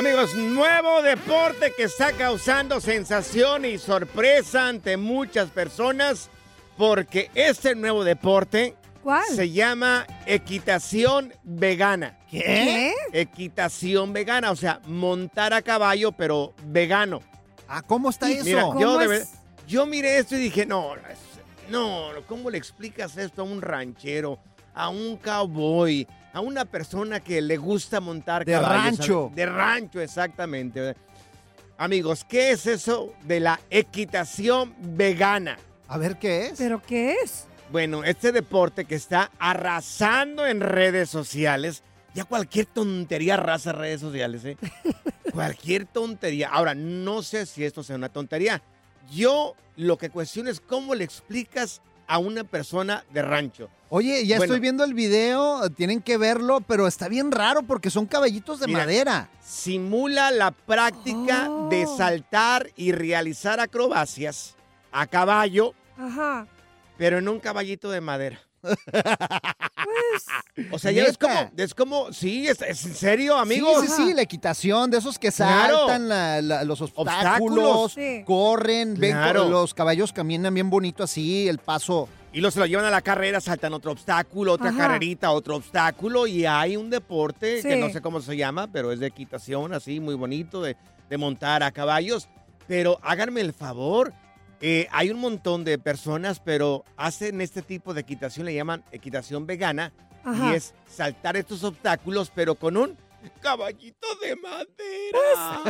Amigos, nuevo deporte que está causando sensación y sorpresa ante muchas personas porque este nuevo deporte ¿Cuál? se llama equitación vegana. ¿Qué? Equitación vegana, o sea, montar a caballo pero vegano. Ah, ¿cómo está eso? Mira, ¿Cómo yo, de es? ver- yo miré esto y dije, no, no, ¿cómo le explicas esto a un ranchero, a un cowboy, a una persona que le gusta montar De caballos? rancho. De rancho, exactamente. Amigos, ¿qué es eso de la equitación vegana? A ver qué es. ¿Pero qué es? Bueno, este deporte que está arrasando en redes sociales, ya cualquier tontería arrasa redes sociales, ¿eh? cualquier tontería. Ahora, no sé si esto sea una tontería. Yo lo que cuestiono es cómo le explicas a una persona de rancho. Oye, ya Bueno. estoy viendo el video, tienen que verlo, pero está bien raro porque son caballitos de Mira. madera. Simula la práctica Oh. de saltar y realizar acrobacias a caballo, Ajá. pero en un caballito de madera. Pues, O sea, ya es como, es como, sí, es, es en serio, amigo. Sí, sí, sí, la equitación, de esos que Claro. saltan la- la- los obstáculos, Obstáculos. Sí. corren, ven Claro. co- los caballos caminan bien bonito así, el paso. Y los se lo llevan a la carrera, saltan otro obstáculo, otra Ajá. carrerita, otro obstáculo. Y hay un deporte que no sé cómo se llama, pero es de equitación, así, muy bonito, de, de montar a caballos. Pero háganme el favor. Eh, hay un montón de personas, pero hacen este tipo de equitación, le llaman equitación vegana. Ajá. Y es saltar estos obstáculos, pero con un caballito de madera.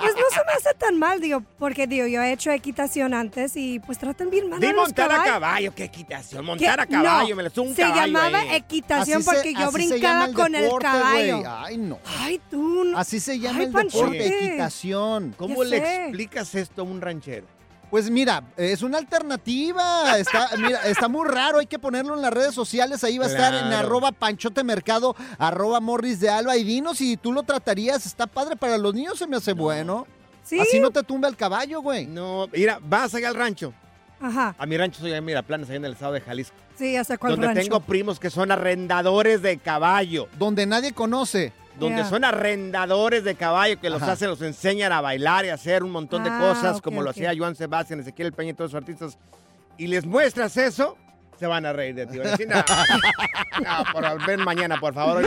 pues no se me hace tan mal, digo, porque digo, yo he hecho equitación antes y pues tratan bien mal Di a los montar a caballo, qué equitación. Montar a caballo, no, me lo un Se caballo llamaba ahí. equitación Así se- porque yo se brincaba el con el caballo. Ay, no. Ay, tú. no- Así se llama Ay, el deporte, equitación. ¿Cómo Ya le sé. explicas esto a un ranchero? Pues mira, es una alternativa. Está, mira, está muy raro. Hay que ponerlo en las redes sociales. Ahí va a estar en arroba panchotemercado, arroba morris de alba. Y dinos si tú lo tratarías. Está padre para los niños, se me hace bueno. Sí. Así no te tumba el caballo, güey. No, mira, vas allá al rancho. Ajá. A mi rancho soy en Miraplanes, allá en el estado de Jalisco. Sí, sé cuál donde rancho. tengo primos que son arrendadores de caballo. Donde nadie conoce. Donde Ya. son arrendadores de caballo que los Ajá. hacen, los enseñan a bailar y a hacer un montón de Ah, cosas, como lo hacía Joan Sebastián, Ezequiel Peña y todos los artistas. Y les muestras eso, se van a reír de ti. Decir, no, no, por, ven mañana, por favor.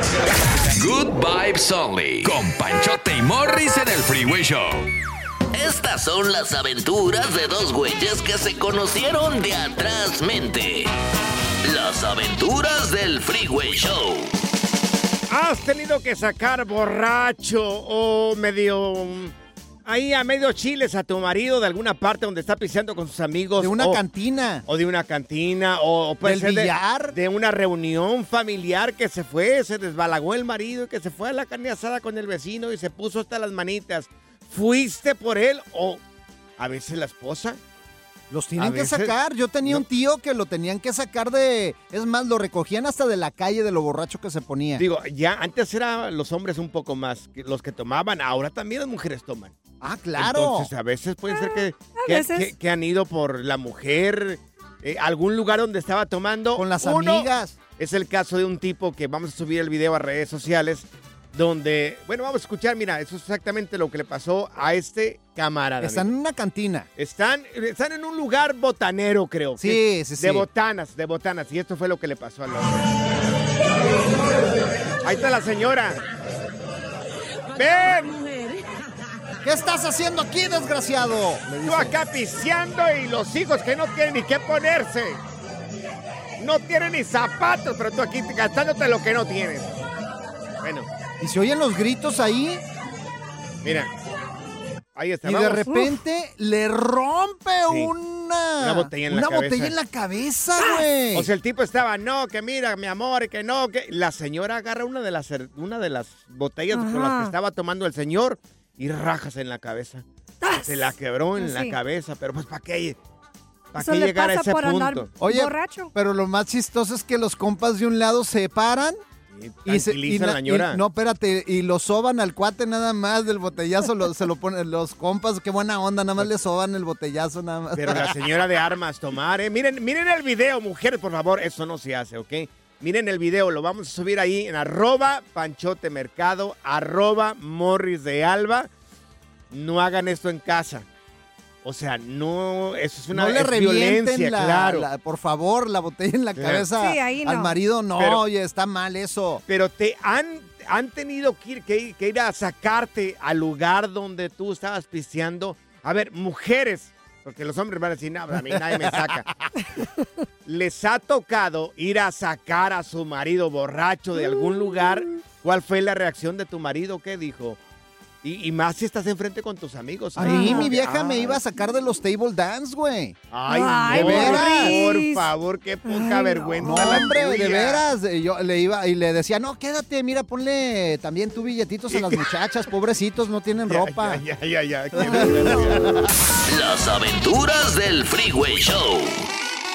Good vibes only. Con Panchote y Morris en el Freeway Show. Estas son las aventuras de dos güeyes que se conocieron de atrás mente. Las aventuras del Freeway Show. ¿Has tenido que sacar borracho o medio... Ahí a medio chiles a tu marido de alguna parte donde está piseando con sus amigos. De una o- cantina. O de una cantina, o, o puede ¿Del ser de- billar? De, una reunión familiar que se fue, se desbalagó el marido y que se fue a la carne asada con el vecino y se puso hasta las manitas. ¿Fuiste por él o a veces la esposa? Los tienen que sacar. Yo tenía no. un tío que lo tenían que sacar de. Es más, lo recogían hasta de la calle de lo borracho que se ponía. Digo, ya antes eran los hombres un poco más que los que tomaban, ahora también las mujeres toman. ah, claro. Entonces, a veces puede ser que, a que, veces. que- que han ido por la mujer, eh, algún lugar donde estaba tomando. Con las Uno, amigas. Es el caso de un tipo que vamos a subir el video a redes sociales, donde, bueno, vamos a escuchar, mira, eso es exactamente lo que le pasó a este camarada. Están en una cantina. Están, están en un lugar botanero, creo. Sí, que- sí, sí. De botanas, de botanas. Y esto fue lo que le pasó al hombre. Ahí está la señora. ¡Ven! ¿Qué estás haciendo aquí, desgraciado? Tú acá piseando y los hijos que no tienen ni qué ponerse. No tienen ni zapatos, pero tú aquí gastándote lo que no tienes. Bueno, Y se oyen los gritos ahí. mira. Ahí está. Y de repente le rompe Sí. una, Una botella en la una cabeza. botella en la cabeza, güey. O sea, el tipo estaba, no, que mira, mi amor, que no, que... La señora agarra una de las, una de las botellas con las que estaba tomando el señor y rajas en la cabeza. ¡Tas! Se la quebró en la Así. cabeza, pero pues ¿para qué? ¿Para Eso qué le llegar a ese por andar punto? Oye, borracho. pero lo más chistoso es que los compas de un lado se paran y se la y- no, espérate, y lo soban al cuate nada más del botellazo, lo- se lo ponen los compas, qué buena onda, nada más le soban el botellazo nada más. Pero la señora de armas tomar, ¿eh? Miren, miren el video, mujeres, por favor. Eso no se hace, ¿ok? Miren el video, lo vamos a subir ahí en arroba panchote mercado, arroba morris de alba. No hagan esto en casa. O sea, no, eso es una no le es revienten violencia, la, claro. la- por favor, la botella en la Claro. cabeza Sí, ahí al no. marido, no, Pero- oye, está mal eso. Pero te han, han tenido que ir, que, ir- que ir a sacarte al lugar donde tú estabas pisteando. A ver, mujeres, porque los hombres van a decir, no, a mí nadie me saca. Les ha tocado ir a sacar a su marido borracho de algún lugar. ¿Cuál fue la reacción de tu marido? ¿Qué dijo? Y, y más si estás enfrente con tus amigos. A ahí, mi vieja me iba a sacar de los table dance, güey. Ay, Ay, no, Morris. por favor, qué poca Ay, vergüenza. No, la hombre, de veras. eh, Yo le iba y le decía, no, quédate, mira, ponle también tu billetitos a las muchachas, pobrecitos, no tienen Ya, ropa. Ya, ya, ya, ya. Las aventuras del Freeway Show.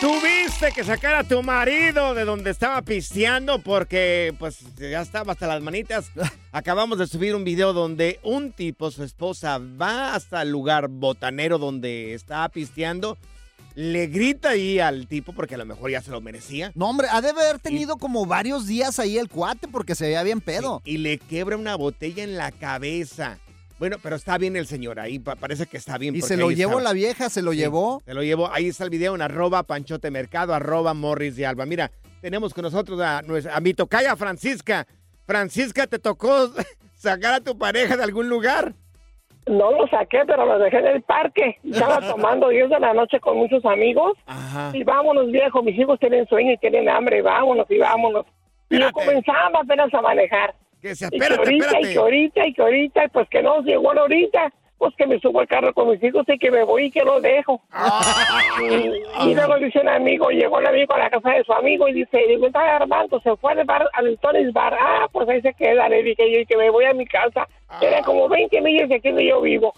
Tuviste que sacar a tu marido de donde estaba pisteando porque pues ya estaba hasta las manitas. Acabamos de subir un video donde un tipo, su esposa, va hasta el lugar botanero donde estaba pisteando. Le grita ahí al tipo porque a lo mejor ya se lo merecía. No, hombre, ha de haber tenido como varios días ahí el cuate porque se veía bien pedo. Y le quebra una botella en la cabeza. Bueno, pero está bien el señor ahí, pa- parece que está bien. Y se lo llevó estaba. la vieja, se lo Sí, llevó. Se lo llevó. Ahí está el video en arroba panchote mercado, arroba morris de alba. Mira, tenemos con nosotros a, nuestra- a mi tocaya Francisca. Francisca, ¿te tocó sacar a tu pareja de algún lugar? No lo saqué, pero lo dejé en el parque. Estaba tomando 10 de la noche con muchos amigos. Ajá. Y vámonos, viejo. Mis hijos tienen sueño y tienen hambre. Vámonos y vámonos. Y yo comenzaba apenas a manejar. Que se Y que espérate, ahorita, y espérate. que ahorita, y que ahorita, pues que no llegó la ahorita. Pues que me subo al carro con mis hijos y que me voy y que los dejo. Y, y luego dice un amigo, llegó el amigo a la casa de su amigo y dice, digo, está Armando, se fue al bar, al Tony's Bar. Ah, pues ahí se queda, le dije yo, y que me voy a mi casa. Era como 20 millas de aquí donde yo vivo.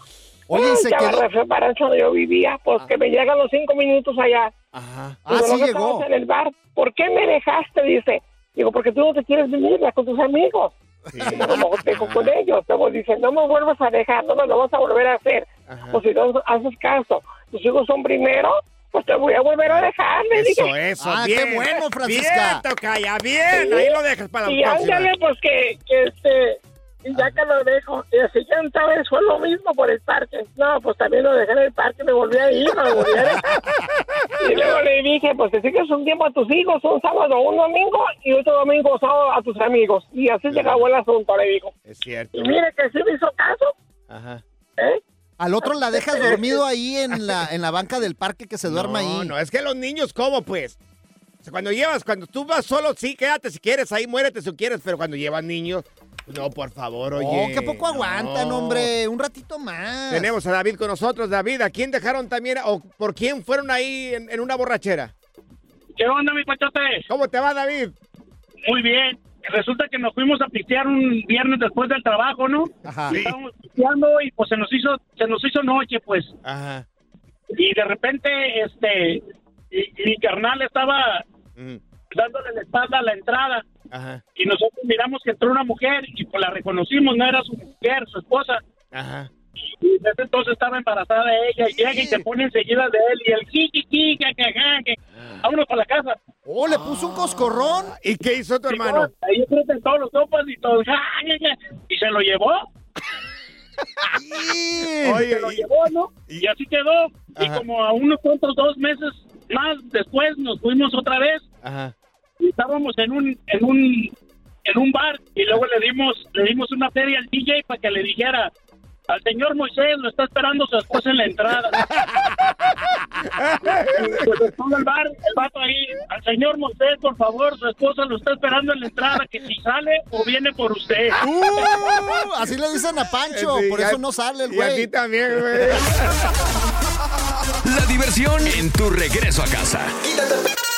Oye, Ay, se quedó- para donde yo vivía, pues que me llegan los cinco minutos allá. Ajá. Ah, Digo, sí "¿No llegó. en el bar. ¿Por qué me dejaste? Dice. Digo, porque tú no te quieres venir con tus amigos. Sí. Y dejo con ellos. Luego dicen, no me vuelvas a dejar, no me lo vas a volver a hacer. Ajá. Pues si no haces caso, tus hijos son primero, pues te voy a volver a dejar. Le Eso, dije. eso, Ah, bien. qué bueno, Francisca. Bien, tocaya, bien. Ahí lo dejas para la Y próxima. ándale, pues que, que este, y ya que lo dejo, y la siguiente vez fue lo mismo por el parque. No, pues también lo dejé en el parque, me volví a ir, me volví a dejar. Y luego le dije, pues te sigues un tiempo a tus hijos, un sábado, un domingo, y otro domingo, sábado a tus amigos. Y así se acabó el asunto, le digo. Es cierto. Y mire que sí me hizo caso, Ajá. ¿eh? Al otro la dejas dormido ahí en la, en la banca del parque que se duerma no, ahí. No, es que los niños, ¿cómo pues? O sea, cuando llevas, cuando tú vas solo, sí, quédate si quieres, ahí muérete si quieres, pero cuando llevas niños, no, por favor, oye. Oh, qué poco aguantan, no. hombre. Un ratito más. Tenemos a David con nosotros. David, ¿a quién dejaron también o por quién fueron ahí en, en una borrachera? ¿Qué onda, mi pachote? ¿Cómo te va, David? Muy bien. Resulta que nos fuimos a pistear un viernes después del trabajo, ¿no? Ajá. Y Estábamos pisteando y pues se nos hizo, se nos hizo noche, pues. Ajá. y de repente, este, mi, mi carnal estaba Mm, dándole la espalda a la entrada Ajá, y nosotros miramos que entró una mujer y pues la reconocimos, no era su mujer, su esposa. ajá. Y desde entonces estaba embarazada ella y llega y se pone enseguida de él y el jiji, que vámonos para la casa. Oh, le puso un coscorrón. ¿Y qué hizo tu hermano? Ahí todos los sopas y todo, y se lo llevó. Oye, se lo llevó, ¿no? Y así quedó. Y como a unos cuantos dos meses más después nos fuimos otra vez Ajá. Estábamos en un en un en un bar y luego le dimos le dimos una feria al DJ para que le dijera al señor Moisés lo está esperando su esposa en la entrada. Pues estuvo el bar, el vato ahí, al señor Moisés, por favor, su esposa lo está esperando en la entrada, que si sale o viene por usted. Uh, así le dicen a Pancho, Sí, por eso no sale el Y a ti güey. también, güey. La diversión en tu regreso a casa.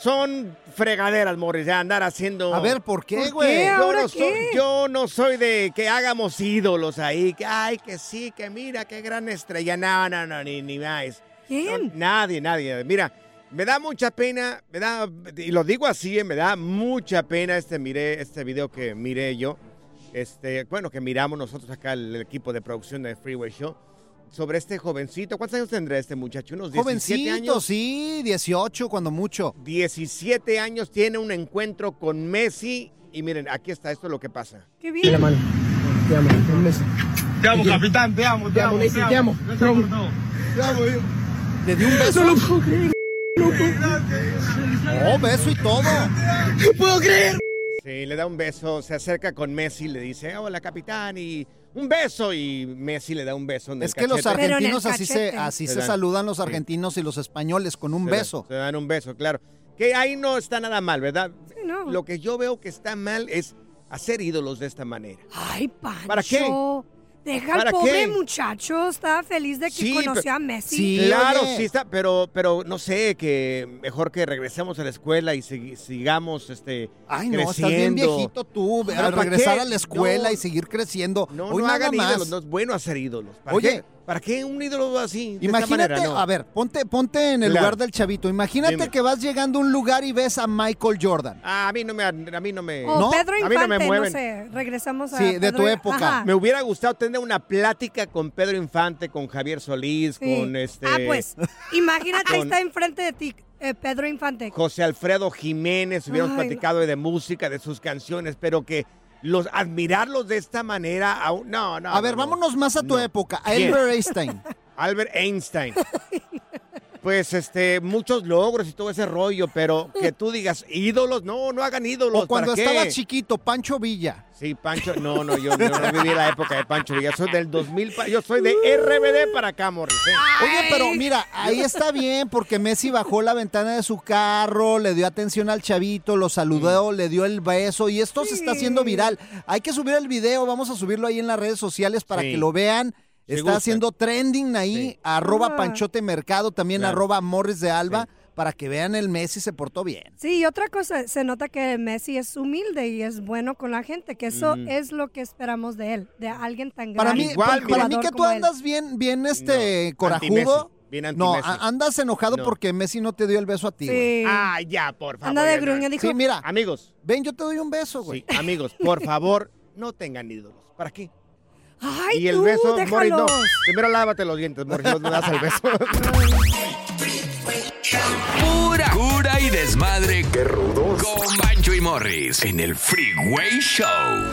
son fregaderas, Morris, ya andar haciendo... A ver, ¿por qué, ¿Por güey? Yo ¿Ahora no, soy, qué? yo no soy de que hagamos ídolos ahí, que ay, que sí, que mira, qué gran estrella. No, no, no, ni, ni más. ¿Quién? No, nadie, nadie. Mira, me da mucha pena, me da, y lo digo así, eh, me da mucha pena este, miré, este video que miré yo, este, bueno, que miramos nosotros acá, el, el equipo de producción de Freeway Show, sobre este jovencito. ¿Cuántos años tendrá este muchacho? ¿Unos 17 Jovencito, años? sí, 18 cuando mucho. 17 años tiene un encuentro con Messi. Y miren, aquí está, esto es lo que pasa. Qué bien. Te amo, capitán, te amo, te amo, te amo. Le dio un beso. Oh, beso y todo. Sí, le da un beso, se acerca con Messi, le dice, hola capitán, y un beso, y Messi le da un beso en Es el que los cachete. Argentinos así se, así Se se dan. saludan los Sí. argentinos y los españoles con un Se dan- beso. Se dan un beso, claro. Que ahí no está nada mal, ¿verdad? Sí, no. Lo que yo veo que está mal es hacer ídolos de esta manera. Ay, Pancho. ¿Para qué? Deja al ¿Para pobre qué? muchacho. Estaba feliz de que Sí, conoció a Messi. Sí, claro, oye. sí está, pero, pero no sé, que mejor que regresemos a la escuela y sigamos este, Ay, no, creciendo. estás bien viejito tú. Pero A ¿para regresar qué? a la escuela No. y seguir creciendo. No, Hoy no hagan más. ídolos, no es bueno hacer ídolos. ¿Para Oye. qué? ¿Para qué un ídolo así? de esta Imagínate, manera? No. a ver, ponte, ponte en el Claro. lugar del chavito. Imagínate Dime. que vas llegando a un lugar y ves a Michael Jordan. Ah, a mí no me, a mí no me, O ¿No? Pedro A mí no Infante, no, sé. Regresamos a Sí, de tu época. Ajá. me hubiera gustado tener una plática con Pedro Infante, con Javier Solís, Sí. con este Ah, pues, imagínate, ahí con- está enfrente de ti, eh, Pedro Infante. José Alfredo Jiménez, hubiéramos Ay. platicado de música, de sus canciones, pero que los admirarlos de esta manera, aún- no, no. A ver, no, no. vámonos más a tu No. época. A. Albert Einstein. Albert Einstein. pues, este, muchos logros y todo ese rollo, pero que tú digas ídolos, no, no hagan ídolos. O cuando ¿para estaba qué? chiquito, Pancho Villa. Sí, Pancho, no, no, yo, yo no viví la época de Pancho Villa, soy del 2000, pa- yo soy de RBD para acá, Morris. ¿eh? Oye, pero mira, ahí está bien porque Messi bajó la ventana de su carro, le dio atención al chavito, lo saludó, le dio el beso y esto se está haciendo viral. Hay que subir el video, vamos a subirlo ahí en las redes sociales para Sí. que lo vean. Está haciendo trending ahí, arroba Ah. Panchote Mercado, también Claro. arroba Morris de Alba, para que vean el Messi se portó bien. Sí, y otra cosa, se nota que Messi es humilde y es bueno con la gente, que eso es lo que esperamos de él, de alguien tan Para grande. mí, Igual, para, mí que tú él. andas bien, bien este No, corajudo. bien No, andas enojado No. porque Messi no te dio el beso a ti. güey. Sí. Ah, ya, por favor. Anda de gruña, dijo. Sí, mira, Amigos, ven, yo te doy un beso, güey. sí, amigos, por favor, no tengan ídolos. ¿Para qué? Ay, y el tú, beso, Morris, no. Primero lávate los dientes, Morris, no me das el beso. Pura cura y desmadre. Qué rudos. Con Bancho y Morris en el Freeway Show.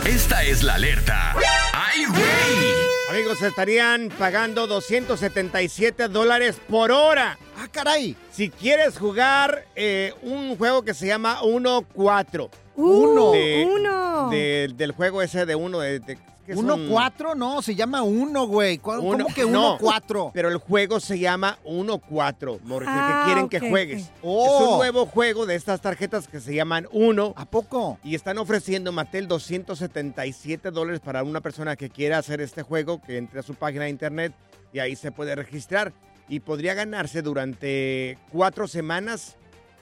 Esta es la alerta. ¡Ay, güey! Amigos, estarían pagando 277 dólares por hora. Ah, caray. Si quieres jugar eh, un juego que se llama 1-4. Uh, De- uno. de- del juego ese de uno. De, de- ¿qué son? ¿Uno cuatro? No, se llama uno, güey. ¿Cu- ¿Cómo Uno- que uno no, cuatro? Pero el juego se llama 1-4, Morris, el Ah, quieren que juegues. Es Oh. un nuevo juego de estas tarjetas que se llaman 1 ¿A poco? y están ofreciendo Mattel 277 dólares para una persona que quiera hacer este juego, que entre a su página de internet y ahí se puede registrar y podría ganarse durante cuatro semanas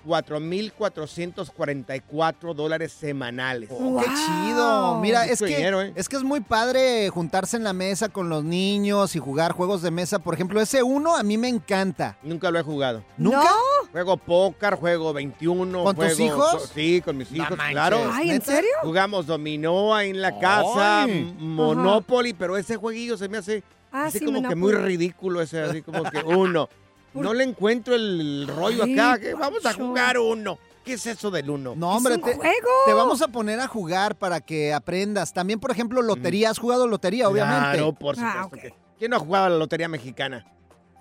4.444 dólares semanales. Oh, ¡Qué chido! Mira, es que, dinero, ¿eh? es que es muy padre juntarse en la mesa con los niños y jugar juegos de mesa. Por ejemplo, ese uno a mí me encanta. Nunca lo he jugado. ¿Nunca? ¿No? Juego póker, juego 21. ¿Con tus juego- hijos? Sí, con mis hijos, claro. Ay, ¿en serio? Jugamos dominó ahí en la casa, Ay. Monopoly, pero ese jueguillo se me hace Ah, así sí, como que muy ridículo ese, así como que uno. No le encuentro el rollo Ay, acá, vamos a jugar uno. ¿Qué es eso del uno? No, hombre, es un te, juego. te vamos a poner a jugar para que aprendas. También, por ejemplo, lotería. ¿Has jugado lotería, obviamente? Claro, por supuesto. Ah, que- ¿Quién no ha jugado a la lotería mexicana?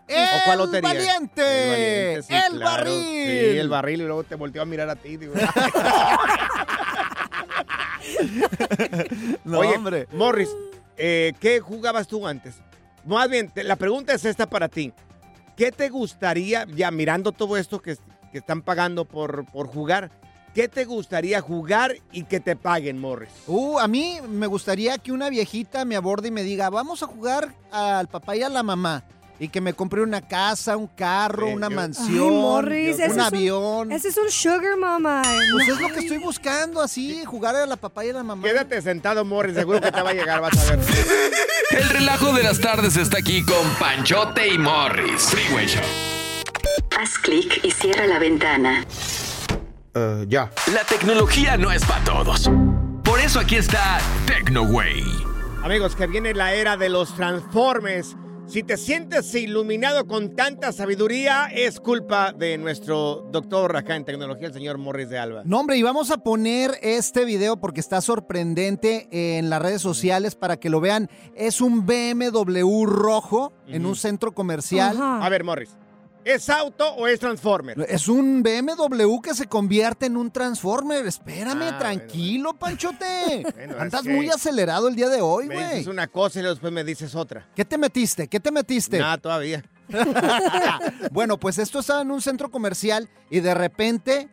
¡El ¿O cuál lotería? valiente! El, valiente, sí, ¡El claro. barril! Sí, el barril y luego te volteó a mirar a ti. digo, No, Oye, hombre. Morris, eh, ¿qué jugabas tú antes? Más bien, la pregunta es esta para ti. ¿Qué te gustaría, ya mirando todo esto que, que están pagando por, por jugar, qué te gustaría jugar y que te paguen, Morris? Uh, a mí me gustaría que una viejita me aborde y me diga, vamos a jugar al papá y a la mamá. Y que me compre una casa, un carro, una mansión, Ay, Morris, un ese es un- avión. Ese es un sugar mama. Pues es lo que estoy buscando, así, jugar a la papá y a la mamá. Quédate sentado, Morris, seguro que te va a llegar, vas a ver. El relajo de las tardes está aquí con Panchote y Morris. Freeway Show. Haz clic y cierra la ventana. ya. La tecnología no es para todos. Por eso aquí está TecnoWay. Amigos, que viene la era de los Transformers. Si te sientes iluminado con tanta sabiduría, es culpa de nuestro doctor acá en tecnología, el señor Morris de Alba. No, hombre, y vamos a poner este video porque está sorprendente en las redes sociales para que lo vean. Es un BMW rojo en un centro comercial. A ver, Morris, ¿es auto o es Transformer? Es un BMW que se convierte en un Transformer. Espérame, Ah, tranquilo, Panchote. Bueno, Andas es que muy acelerado el día de hoy, Me güey. dices una cosa y después me dices otra. ¿Qué te metiste? ¿Qué te metiste? Nada, todavía. bueno, pues esto estaba en un centro comercial y de repente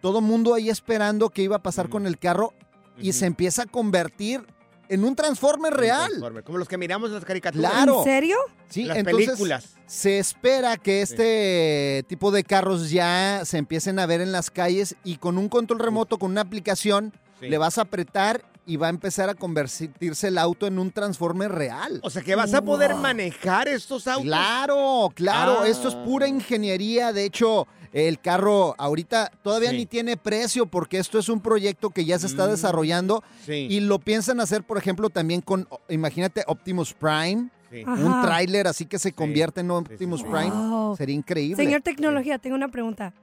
todo mundo ahí esperando qué iba a pasar con el carro y se empieza a convertir en un Transformer real. Transformer, como los que miramos en las caricaturas. Claro. ¿En serio? Sí, Las entonces películas. se espera que este tipo de carros ya se empiecen a ver en las calles y con un control remoto, con una aplicación, Sí. le vas a apretar y va a empezar a convertirse el auto en un Transformer real. O sea que vas a poder manejar estos autos. Claro, claro, Ah. esto es pura ingeniería. De hecho, el carro ahorita todavía Sí. ni tiene precio porque esto es un proyecto que ya se está Mm, desarrollando Sí. y lo piensan hacer, por ejemplo, también con, imagínate, Optimus Prime. sí. Un tráiler así que se convierte en Optimus sí. Prime. Wow. Sería increíble. Señor Tecnología, tengo una pregunta.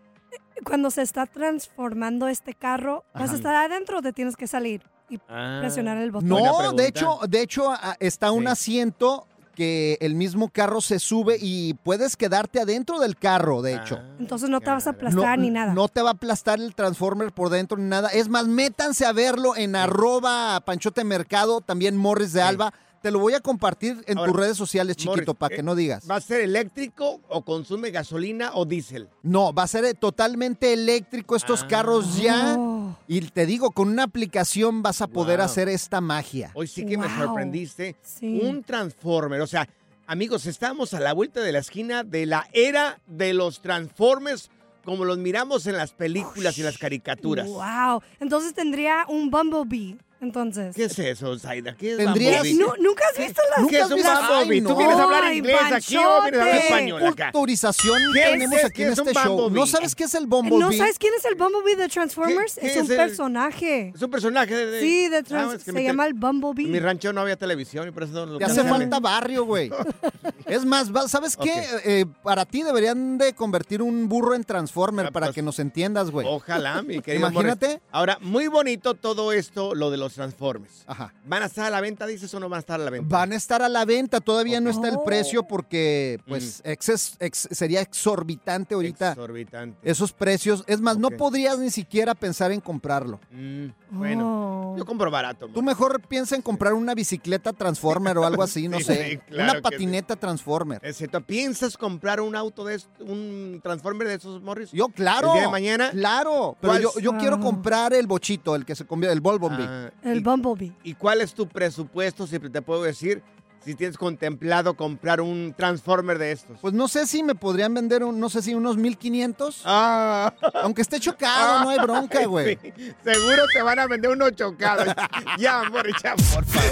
Cuando se está transformando este carro, ¿vas Ajá. a estar adentro o te tienes que salir y Ah. presionar el botón? No, de hecho, de hecho está un Sí. asiento que el mismo carro se sube y puedes quedarte adentro del carro, de hecho. Entonces no te vas a aplastar ni nada. No te va a aplastar el Transformer por dentro ni nada. Es más, métanse a verlo en arroba Panchote Mercado, también Morris de Alba. Te lo voy a compartir en Ahora, tus redes sociales, chiquito, Morris, para que eh, no digas. ¿Va a ser eléctrico o consume gasolina o diésel? No, va a ser eh, totalmente eléctrico estos Ah. carros ya. Oh. Y te digo, con una aplicación vas a poder Wow. hacer esta magia. Hoy sí que me sorprendiste. Sí. Un Transformer. O sea, amigos, estamos a la vuelta de la esquina de la era de los Transformers como los miramos en las películas y las caricaturas. Wow. Entonces tendría un Bumblebee. Entonces. ¿Qué es eso, Zaida? ¿Qué es Tendrías-? Nu- ¿Nunca has visto las ¿Qué es un visto? Ay, ¿Tú no. vienes a hablar Ay, inglés aquí o vienes a hablar Panchote. español acá? Autorización ¿Qué tenemos es- aquí qué en es un este show. ¿No sabes qué es el Bumblebee? ¿No sabes quién es el Bumblebee de Transformers? ¿Qué- qué es un es el- personaje. Es un personaje de... Sí, de Ah, Trans- es que se llama el En Bumblebee. mi rancho no había televisión y por eso no lo Te hace falta barrio, güey. Es más, va- ¿sabes qué? Eh, para ti deberían de convertir un burro en Transformer Ah, para pues, que nos entiendas, güey. Ojalá, mi querido Imagínate. Ahora, muy bonito todo esto, lo de los Transformers. Ajá. ¿Van a estar a la venta, dices, o no van a estar a la venta? Van a estar a la venta, todavía no está el Oh. precio porque pues ex- sería exorbitante ahorita Exorbitante. esos precios. Es más, no podrías ni siquiera pensar en comprarlo. Mm, bueno, Oh. yo compro barato. Tú mejor piensa en comprar una bicicleta Transformer o algo así, no Sí, sé. sí, claro una patineta Transformer. Excepto, ¿piensas comprar un auto de un Transformer de esos, Morris? Yo, claro. ¿El día de mañana? Claro. Pero ¿Cuál yo, quiero Ah. comprar el bochito, el que se convierte, el Bumblebee. Ah, El y, Bumblebee. ¿Y cuál es tu presupuesto, si te puedo decir, si tienes contemplado comprar un Transformer de estos? Pues no sé si me podrían vender, un- no sé si unos 1500. Ah, Aunque esté chocado, no hay bronca, güey. sí, seguro te van a vender uno chocado. ya, Morris, ya, por favor.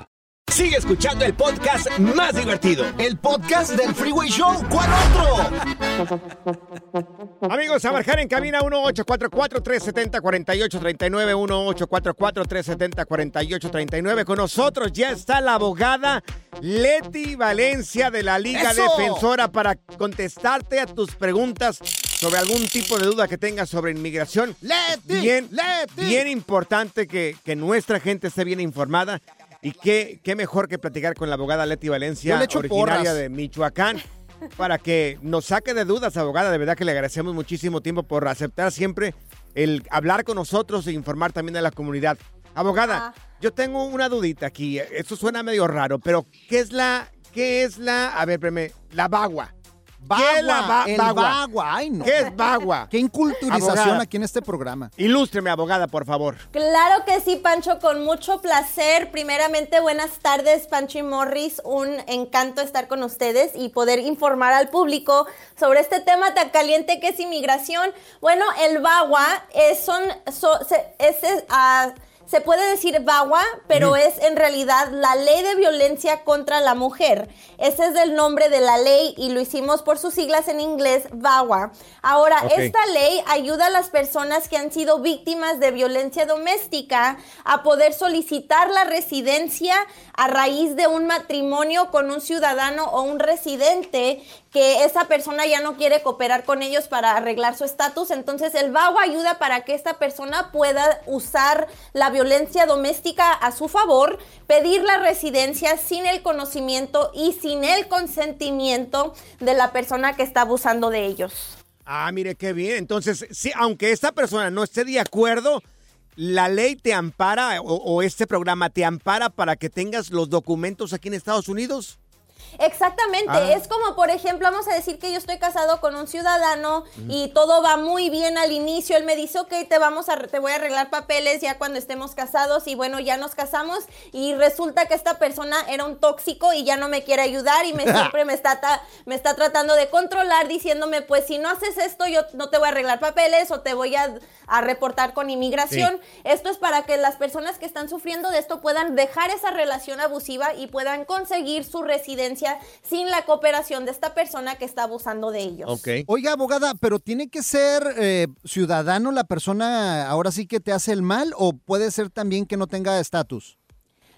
Sigue escuchando el podcast más divertido. El podcast del Freeway Show. ¿Cuál otro? Amigos, a marcar en cabina 1844-370-4839, 1844-370-4839. Con nosotros ya está la abogada Leti Valencia de la Liga ¡Eso! Defensora para contestarte a tus preguntas sobre algún tipo de duda que tengas sobre inmigración. Leti, Bien, Leti. bien importante que, que nuestra gente esté bien informada. Y qué, qué mejor que platicar con la abogada Leti Valencia, le originaria porras. de Michoacán, para que nos saque de dudas, abogada. De verdad que le agradecemos muchísimo tiempo por aceptar siempre el hablar con nosotros e informar también a la comunidad. Abogada, yo tengo una dudita aquí. Esto suena medio raro, pero ¿qué es la, qué es la, a ver, espérame, la bagua? ¿Qué es la Bagua, ba- el bagua? bagua. Ay, no. ¿Qué es bagua? Qué inculturización Abogada. aquí en este programa. Ilústreme, abogada, por favor. Claro que sí, Pancho, con mucho placer. Primeramente, buenas tardes, Pancho y Morris. Un encanto estar con ustedes y poder informar al público sobre este tema tan caliente que es inmigración. Bueno, el BAGUA es, son, so- se, es, es, ah, se puede decir BAGUA, pero es en realidad la ley de violencia contra la mujer. Ese es el nombre de la ley y lo hicimos por sus siglas en inglés, BAGUA. Ahora, esta ley ayuda a las personas que han sido víctimas de violencia doméstica a poder solicitar la residencia a raíz de un matrimonio con un ciudadano o un residente que esa persona ya no quiere cooperar con ellos para arreglar su estatus. Entonces el VAWA ayuda para que esta persona pueda usar la violencia doméstica a su favor, pedir la residencia sin el conocimiento y sin el consentimiento de la persona que está abusando de ellos. Ah, mire qué bien. Entonces, sí, aunque esta persona no esté de acuerdo, la ley te ampara o, o este programa te ampara para que tengas los documentos aquí en Estados Unidos. Exactamente, Ah. es como por ejemplo, vamos a decir que yo estoy casado con un ciudadano y todo va muy bien al inicio, él me dice, ok, te vamos a, te voy a arreglar papeles ya cuando estemos casados y bueno, ya nos casamos y resulta que esta persona era un tóxico y ya no me quiere ayudar y me siempre me está, ta- me está tratando de controlar diciéndome, pues si no haces esto yo no te voy a arreglar papeles o te voy a, a reportar con inmigración. Esto es para que las personas que están sufriendo de esto puedan dejar esa relación abusiva y puedan conseguir su residencia sin la cooperación de esta persona que está abusando de ellos. Oiga, abogada, pero tiene que ser eh, ciudadano la persona ahora sí que te hace el mal o puede ser también que no tenga estatus.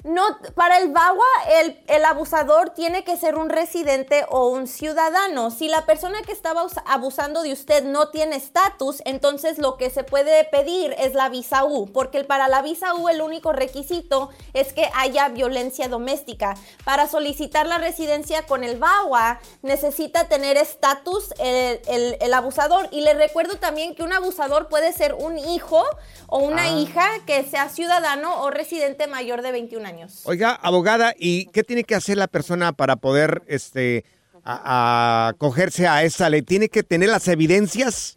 No, para el VAWA, el, el abusador tiene que ser un residente o un ciudadano. Si la persona que estaba us- abusando de usted no tiene estatus, entonces lo que se puede pedir es la visa U, porque para la visa U el único requisito es que haya violencia doméstica. Para solicitar la residencia con el VAWA necesita tener estatus el, el- el abusador. Y le recuerdo también que un abusador puede ser un hijo o una Ah. hija que sea ciudadano o residente mayor de 21 años. Oiga, abogada, ¿y qué tiene que hacer la persona para poder este a, a acogerse a esa ley? ¿Tiene que tener las evidencias?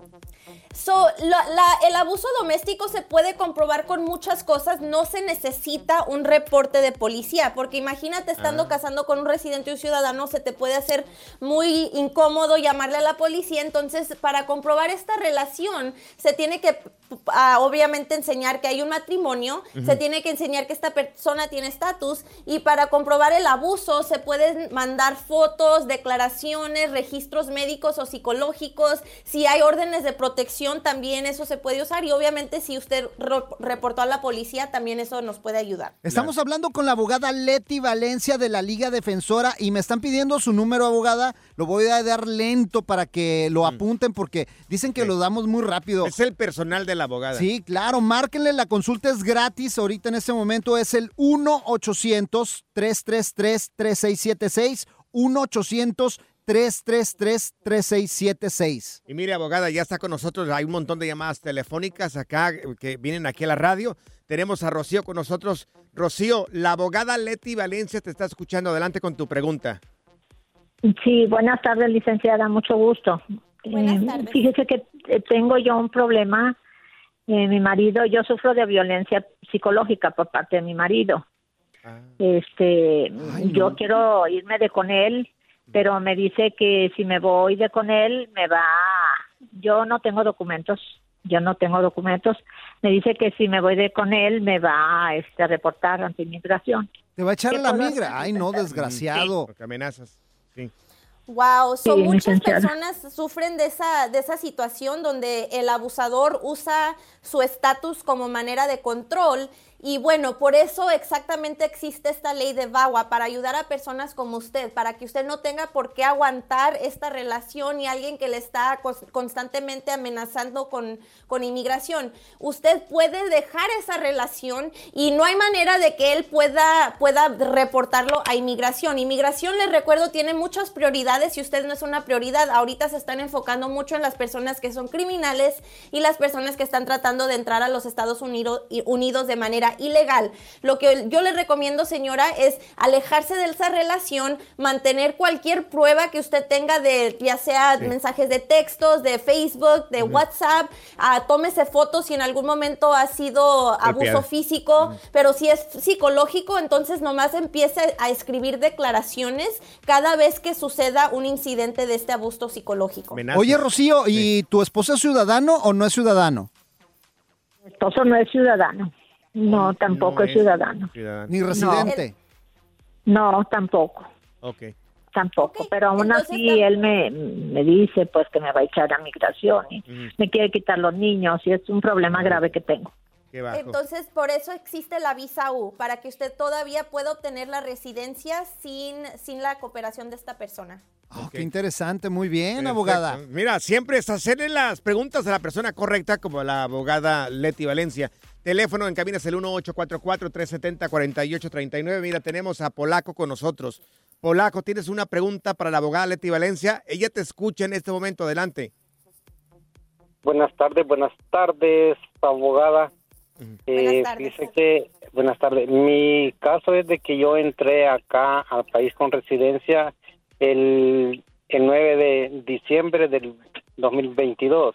So, la- la- el abuso doméstico se puede comprobar con muchas cosas, no se necesita un reporte de policía, porque imagínate estando Ah. casando con un residente y un ciudadano, se te puede hacer muy incómodo llamarle a la policía, entonces para comprobar esta relación se tiene que ah, obviamente enseñar que hay un matrimonio, Ujú. se tiene que enseñar que esta persona tiene estatus y para comprobar el abuso se pueden mandar fotos, declaraciones, registros médicos o psicológicos, si hay órdenes de protección también eso se puede usar y obviamente si usted reportó a la policía también eso nos puede ayudar. Estamos hablando con la abogada Leti Valencia de la Liga Defensora y me están pidiendo su número, abogada. Lo voy a dar lento para que lo apunten porque dicen que lo damos muy rápido. Es el personal de la abogada. Sí, claro, márquenle, la consulta es gratis. Ahorita en este momento es el 1-800-333-3676. 1-800-333-3676. Y mire, abogada, ya está con nosotros. Hay un montón de llamadas telefónicas acá eh, que vienen aquí a la radio. Tenemos a Rocío con nosotros. Rocío, la abogada Leti Valencia te está escuchando. Adelante con tu pregunta. Sí, buenas tardes, licenciada, mucho gusto. Buenas Eh, tardes. Fíjese que eh, tengo yo un problema. Eh, mi marido, yo sufro de violencia psicológica por parte de mi marido. Este, yo quiero irme de con él, pero me dice que si me voy de con él me va. Yo no tengo documentos, yo no tengo documentos. Me dice que si me voy de con él me va este, a reportar ante inmigración. Te va a echar ¿Qué a la migra. hacer, Ay, no, desgraciado. Porque amenazas. Sí. Wow, so Sí, muchas personas sufren de esa, de esa situación donde el abusador usa su estatus como manera de control. Y bueno, por eso exactamente existe esta ley de VAWA, para ayudar a personas como usted, para que usted no tenga por qué aguantar esta relación y alguien que le está constantemente amenazando con, con inmigración. Usted puede dejar esa relación y no hay manera de que él pueda, pueda reportarlo a inmigración. Inmigración, les recuerdo, tiene muchas prioridades y usted no es una prioridad. Ahorita se están enfocando mucho en las personas que son criminales y las personas que están tratando de entrar a los Estados Unidos, Unidos de manera ilegal. Lo que yo le recomiendo, señora, es alejarse de esa relación, mantener cualquier prueba que usted tenga de ya sea mensajes de textos, de Facebook, de WhatsApp, ah, tómese fotos si en algún momento ha sido abuso físico, pero si es psicológico, entonces nomás empiece a escribir declaraciones cada vez que suceda un incidente de este abuso psicológico. Oye, Rocío, ¿y tu esposo es ciudadano o no es ciudadano? Mi esposo no es ciudadano. No, tampoco es ciudadano. Ni residente. No, tampoco. Ok. Tampoco, pero aún así él me, me dice pues que me va a echar a migración y me quiere quitar los niños y es un problema grave que tengo. Entonces, por eso existe la visa U, para que usted todavía pueda obtener la residencia sin, sin la cooperación de esta persona. Oh, Qué interesante, muy bien, Perfecto. abogada. Mira, siempre es hacerle las preguntas a la persona correcta, como la abogada Leti Valencia. Teléfono en cabina es el 1844-370-4839. Mira, tenemos a Polaco con nosotros. Polaco, tienes una pregunta para la abogada Leti Valencia. Ella te escucha en este momento. Adelante. Buenas tardes, buenas tardes, abogada. Eh, Dice que, buenas tardes. Mi caso es de que yo entré acá al país con residencia el, el 9 de diciembre del 2022.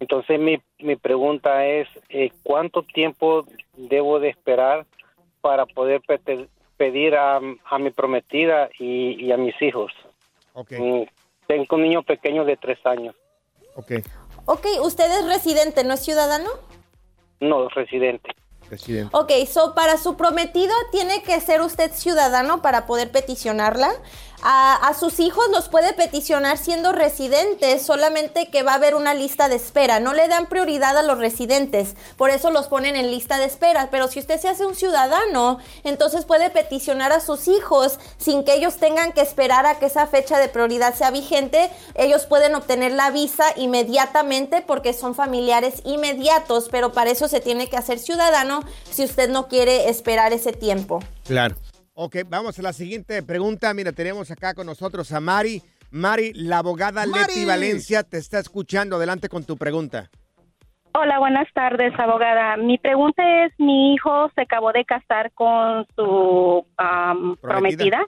Entonces mi, mi pregunta es, eh, ¿cuánto tiempo debo de esperar para poder pedir a, a mi prometida y, y a mis hijos? Mm, Tengo un niño pequeño de tres años. Ok. Ok, usted es residente, ¿no es ciudadano? No, residente. Residente. Ok, so para su prometida tiene que ser usted ciudadano para poder peticionarla. A, sus hijos los puede peticionar siendo residentes, solamente que va a haber una lista de espera. No le dan prioridad a los residentes, por eso los ponen en lista de espera. Pero si usted se hace un ciudadano, entonces puede peticionar a sus hijos sin que ellos tengan que esperar a que esa fecha de prioridad sea vigente. Ellos pueden obtener la visa inmediatamente porque son familiares inmediatos, pero para eso se tiene que hacer ciudadano si usted no quiere esperar ese tiempo. Claro. Ok, vamos a la siguiente pregunta. Mira, tenemos acá con nosotros a Mari. Mari, la abogada Leti Valencia te está escuchando. Adelante con tu pregunta. Hola, buenas tardes, abogada. Mi pregunta es, mi hijo se acabó de casar con su am, prometida.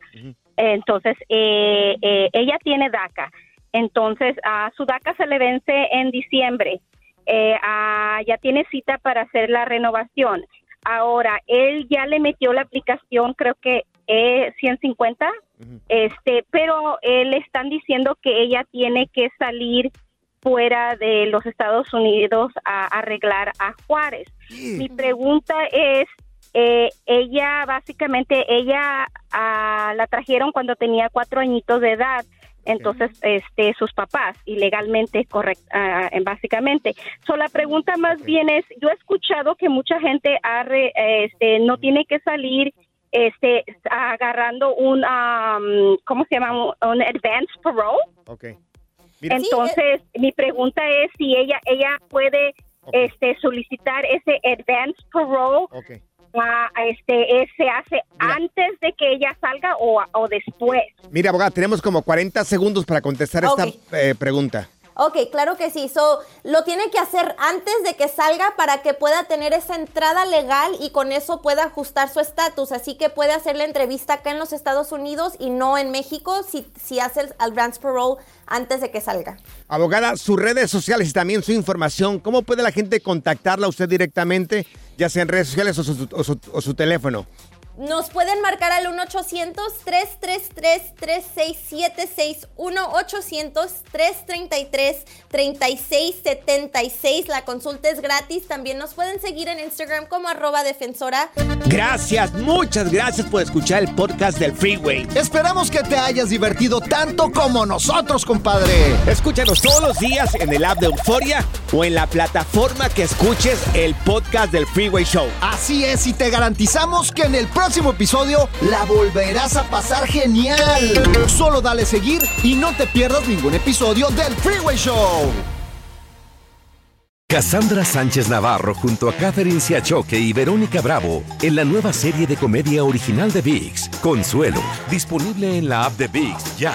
Entonces, eh, eh, ella tiene DACA. Entonces, a su DACA se le vence en diciembre. Eh, ah, ya tiene cita para hacer la renovación. Ahora, él ya le metió la aplicación, creo que eh, 150, este, pero eh, le están diciendo que ella tiene que salir fuera de los Estados Unidos a arreglar a Juárez. Mi pregunta es, eh, ella básicamente, ella ah, la trajeron cuando tenía cuatro añitos de edad. Entonces, este, sus papás, ilegalmente, correct, ah, en- básicamente. So, la pregunta más bien es, yo he escuchado que mucha gente ha re- este, no tiene que salir este, agarrando un, um, ¿cómo se llama? Un, un advance parole. Ok. Entonces, mi pregunta es si ella ella puede este solicitar ese advance parole. Ah, este eh, se hace antes de que ella salga o, o después. Mira, abogada, tenemos como 40 segundos para contestar Ok. esta eh, pregunta. Ok, claro que sí. So, lo tiene que hacer antes de que salga para que pueda tener esa entrada legal y con eso pueda ajustar su estatus. Así que puede hacer la entrevista acá en los Estados Unidos y no en México si, si hace el advance parole antes de que salga. Abogada, sus redes sociales y también su información, ¿cómo puede la gente contactarla a usted directamente, ya sea en redes sociales o su, teléfono? Nos pueden marcar al 1-800-333-3676. 1-800-333-3676. La consulta es gratis. También nos pueden seguir en Instagram como arroba defensora. Gracias, muchas gracias por escuchar el podcast del Freeway. Esperamos que te hayas divertido tanto como nosotros, compadre. Escúchanos todos los días en el app de Euforia o en la plataforma que escuches el podcast del Freeway Show. Así es, y te garantizamos que en el próximo episodio la volverás a pasar genial. Solo dale seguir y no te pierdas ningún episodio del Freeway Show. Cassandra Sánchez Navarro junto a Catherine Siachoque y Verónica Bravo en la nueva serie de comedia original de VIX, Consuelo, disponible en la app de VIX ya.